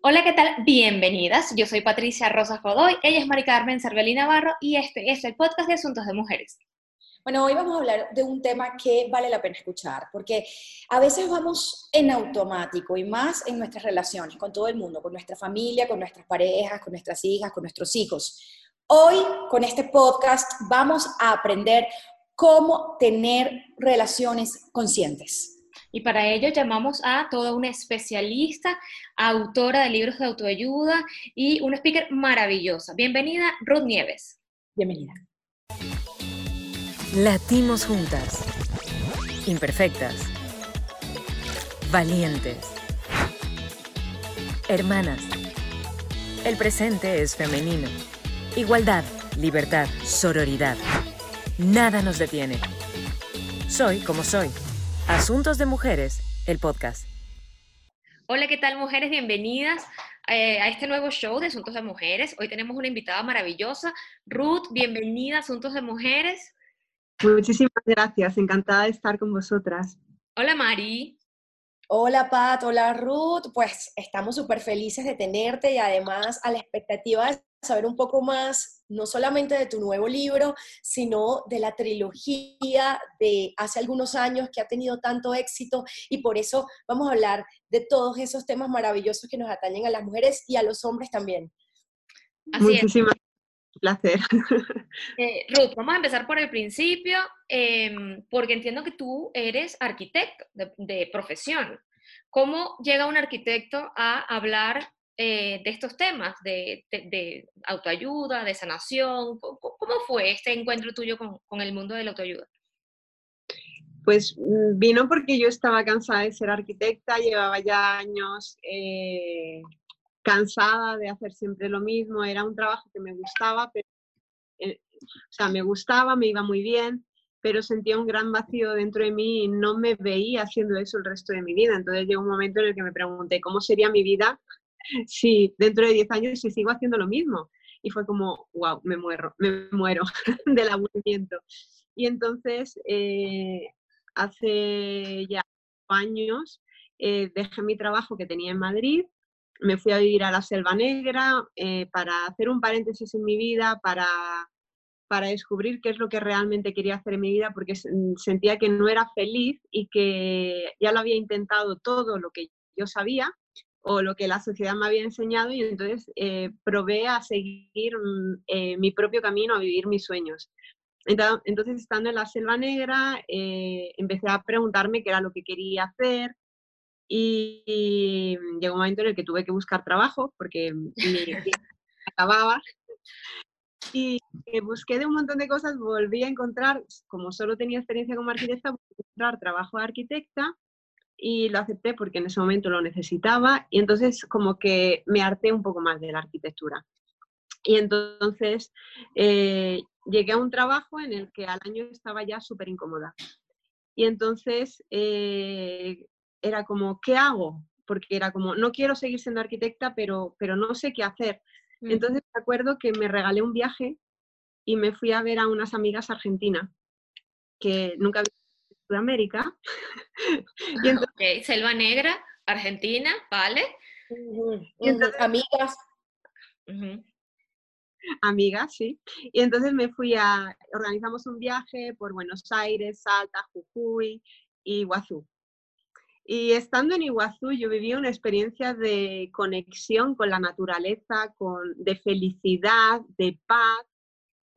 Hola, ¿qué tal? Bienvenidas. Yo soy Patricia Rosa Godoy, ella es Mari Carmen Cervelli Navarro y este es el podcast de Asuntos de Mujeres. Bueno, hoy vamos a hablar de un tema que vale la pena escuchar, porque a veces vamos en automático y más en nuestras relaciones con todo el mundo, con nuestra familia, con nuestras parejas, con nuestras hijas, con nuestros hijos. Hoy, con este podcast, vamos a aprender cómo tener relaciones conscientes. Y para ello llamamos a toda una especialista, autora de libros de autoayuda y una speaker maravillosa. Bienvenida, Ruth Nieves. Bienvenida. Latimos juntas. Imperfectas. Valientes. Hermanas. El presente es femenino. Igualdad, libertad, sororidad. Nada nos detiene. Soy como soy. Asuntos de Mujeres, el podcast. Hola, ¿qué tal mujeres? Bienvenidas eh, a este nuevo show de Asuntos de Mujeres. Hoy tenemos una invitada maravillosa. Ruth, bienvenida a Asuntos de Mujeres. Muchísimas gracias, encantada de estar con vosotras. Hola, Mari. Hola, Pat, hola, Ruth. Pues estamos súper felices de tenerte y además a la expectativa de saber un poco más, no solamente de tu nuevo libro, sino de la trilogía de hace algunos años que ha tenido tanto éxito y por eso vamos a hablar de todos esos temas maravillosos que nos atañen a las mujeres y a los hombres también. Así Muchísimas placer. Eh, Ruth, vamos a empezar por el principio, em, porque entiendo que tú eres arquitecto de profesión. ¿Cómo llega un arquitecto a hablar eh, de estos temas de, autoayuda, de sanación? ¿Cómo, fue este encuentro tuyo con, el mundo de la autoayuda? Pues mm, vino porque yo estaba cansada de ser arquitecta, llevaba ya años eh, cansada de hacer siempre lo mismo, era un trabajo que me gustaba, pero, eh, o sea, me gustaba, me iba muy bien, pero sentía un gran vacío dentro de mí y no me veía haciendo eso el resto de mi vida. Entonces llegó un momento en el que me pregunté cómo sería mi vida si dentro de 10 años si sigo haciendo lo mismo. Y fue como, wow, me muero, me muero del aburrimiento. Y entonces, eh, hace ya años, eh, dejé mi trabajo que tenía en Madrid, me fui a vivir a la Selva Negra eh, para hacer un paréntesis en mi vida, para, para descubrir qué es lo que realmente quería hacer en mi vida, porque sentía que no era feliz y que ya lo había intentado todo lo que yo sabía, o lo que la sociedad me había enseñado y entonces eh, probé a seguir mm, eh, mi propio camino, a vivir mis sueños. Entonces, estando en la Selva Negra, eh, empecé a preguntarme qué era lo que quería hacer y, llegó un momento en el que tuve que buscar trabajo porque mi acababa. Y busqué de un montón de cosas, volví a encontrar, como solo tenía experiencia como arquitecta, encontrar trabajo de arquitecta y lo acepté porque en ese momento lo necesitaba y entonces como que me harté un poco más de la arquitectura. Y entonces eh, llegué a un trabajo en el que al año estaba ya súper incómoda. Y entonces eh, era como, ¿qué hago? Porque era como, no quiero seguir siendo arquitecta, pero, pero no sé qué hacer. Mm. Entonces me acuerdo que me regalé un viaje y me fui a ver a unas amigas argentinas que nunca había Sudamérica. y Selva Negra, Argentina, ¿vale? amigas. Amigas, sí. Y entonces me fui a, organizamos un viaje por Buenos Aires, Salta, Jujuy y Iguazú. Y estando en Iguazú yo viví una experiencia de conexión con la naturaleza, con, de felicidad, de paz,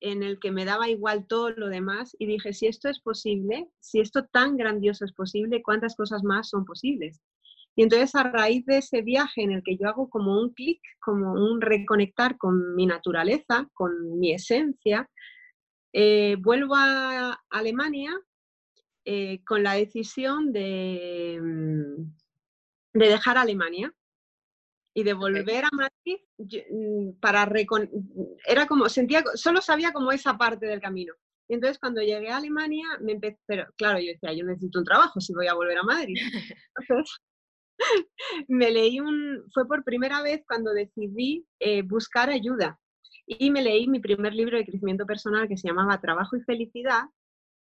en el que me daba igual todo lo demás y dije, si esto es posible, si esto tan grandioso es posible, ¿cuántas cosas más son posibles? Y entonces a raíz de ese viaje en el que yo hago como un clic, como un reconectar con mi naturaleza, con mi esencia, eh, vuelvo a Alemania eh, con la decisión de, mm, de dejar Alemania y de volver a Madrid mm, para era como sentía solo sabía como esa parte del camino. Y entonces cuando llegué a Alemania me empecé pero claro yo decía yo necesito un trabajo si voy a volver a Madrid entonces me leí un fue por primera vez cuando decidí eh, buscar ayuda. Y me leí mi primer libro de crecimiento personal que se llamaba Trabajo y Felicidad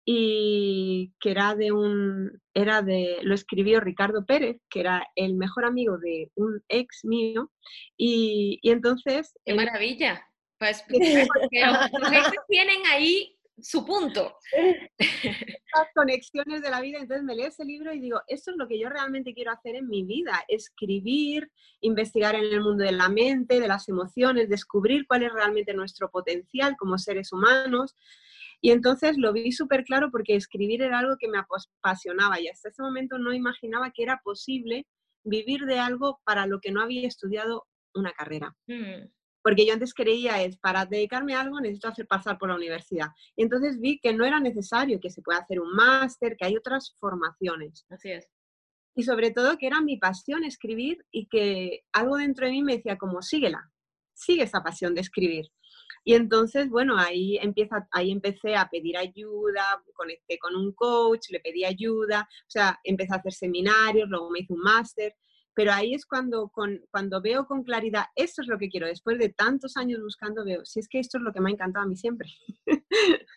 y que era de un, era de, lo escribió Ricardo Pérez, que era el mejor amigo de un ex mío, y, entonces... ¡Qué maravilla! Pues, porque los exes tienen ahí su punto. Las conexiones de la vida, entonces me leo ese libro y digo, esto es lo que yo realmente quiero hacer en mi vida, escribir, investigar en el mundo de la mente, de las emociones, descubrir cuál es realmente nuestro potencial como seres humanos, y entonces lo vi súper claro porque escribir era algo que me apasionaba y hasta ese momento no imaginaba que era posible vivir de algo para lo que no había estudiado una carrera. Mm. Porque yo antes creía es, para dedicarme a algo necesito hacer pasar por la universidad. Y entonces vi que no era necesario, que se puede hacer un máster, que hay otras formaciones. Así es. Y sobre todo que era mi pasión escribir y que algo dentro de mí me decía como, síguela, sigue esa pasión de escribir. Y entonces, bueno, ahí, empieza, ahí empecé a pedir ayuda, conecté con un coach, le pedí ayuda, o sea, empecé a hacer seminarios, luego me hice un máster, pero ahí es cuando, cuando veo con claridad, esto es lo que quiero, después de tantos años buscando, veo, si es que esto es lo que me ha encantado a mí siempre.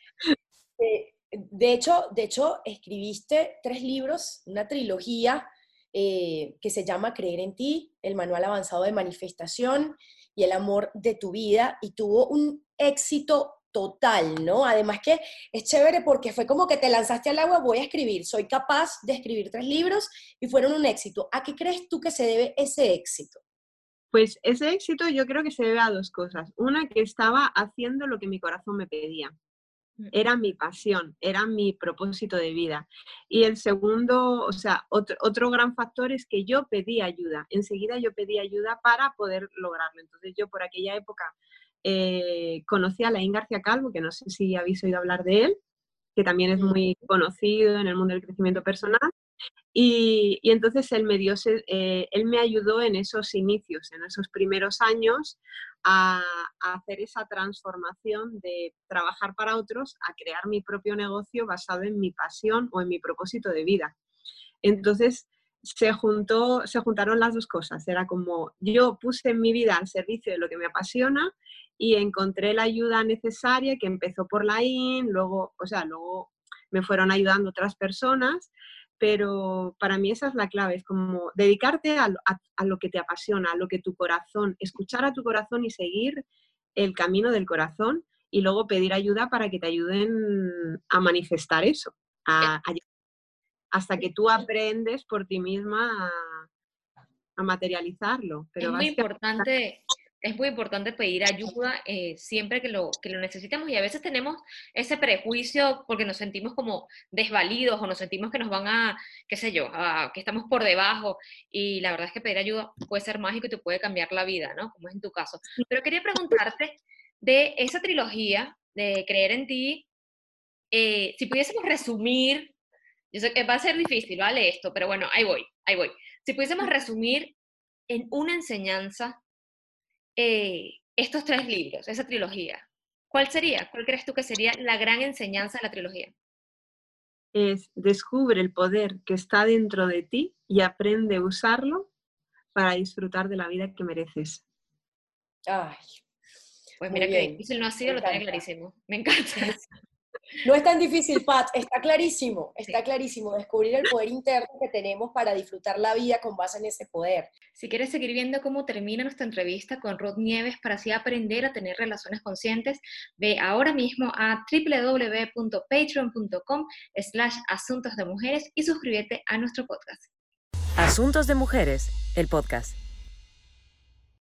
Eh, de, hecho, de hecho, escribiste tres libros, una trilogía eh, que se llama Creer en ti, el manual avanzado de manifestación y el amor de tu vida y tuvo un éxito total, ¿no? Además que es chévere porque fue como que te lanzaste al agua, voy a escribir, soy capaz de escribir tres libros y fueron un éxito. ¿A qué crees tú que se debe ese éxito? Pues ese éxito yo creo que se debe a dos cosas. Una, que estaba haciendo lo que mi corazón me pedía. Era mi pasión, era mi propósito de vida. Y el segundo, o sea, otro, gran factor es que yo pedí ayuda. Enseguida yo pedí ayuda para poder lograrlo. Entonces yo por aquella época eh, conocí a Laín García Calvo, que no sé si habéis oído hablar de él, que también es muy conocido en el mundo del crecimiento personal. Y, entonces él me, dio, eh, él me ayudó en esos inicios, en esos primeros años, a, hacer esa transformación de trabajar para otros a crear mi propio negocio basado en mi pasión o en mi propósito de vida. Entonces se, juntó, se juntaron las dos cosas. Era como yo puse mi vida al servicio de lo que me apasiona y encontré la ayuda necesaria que empezó por la IN, luego, o sea, luego me fueron ayudando otras personas pero para mí esa es la clave, es como dedicarte a, lo que te apasiona, a lo que tu corazón, escuchar a tu corazón y seguir el camino del corazón y luego pedir ayuda para que te ayuden a manifestar eso, hasta que tú aprendes por ti misma a, materializarlo. Pero es muy importante es muy importante pedir ayuda eh, siempre que lo, que lo necesitemos y a veces tenemos ese prejuicio porque nos sentimos como desvalidos o nos sentimos que nos van a, qué sé yo, que estamos por debajo y la verdad es que pedir ayuda puede ser mágico y te puede cambiar la vida, ¿no? Como es en tu caso. Pero quería preguntarte de esa trilogía de Creer en ti, eh, si pudiésemos resumir, yo sé que va a ser difícil, ¿vale? Esto, pero bueno, ahí voy, ahí voy. Si pudiésemos resumir en una enseñanza eh, estos tres libros, esa trilogía, ¿cuál sería? ¿Cuál crees tú que sería la gran enseñanza de la trilogía? Es descubre el poder que está dentro de ti y aprende a usarlo para disfrutar de la vida que mereces. Ay, pues mira que difícil no ha sido, lo tiene clarísimo. Me encanta. No es tan difícil, Pat, está clarísimo, está clarísimo descubrir el poder interno que tenemos para disfrutar la vida con base en ese poder. Si quieres seguir viendo cómo termina nuestra entrevista con Rod Nieves para así aprender a tener relaciones conscientes, ve ahora mismo a www.patreon.com slash asuntos de mujeres y suscríbete a nuestro podcast. Asuntos de mujeres, el podcast.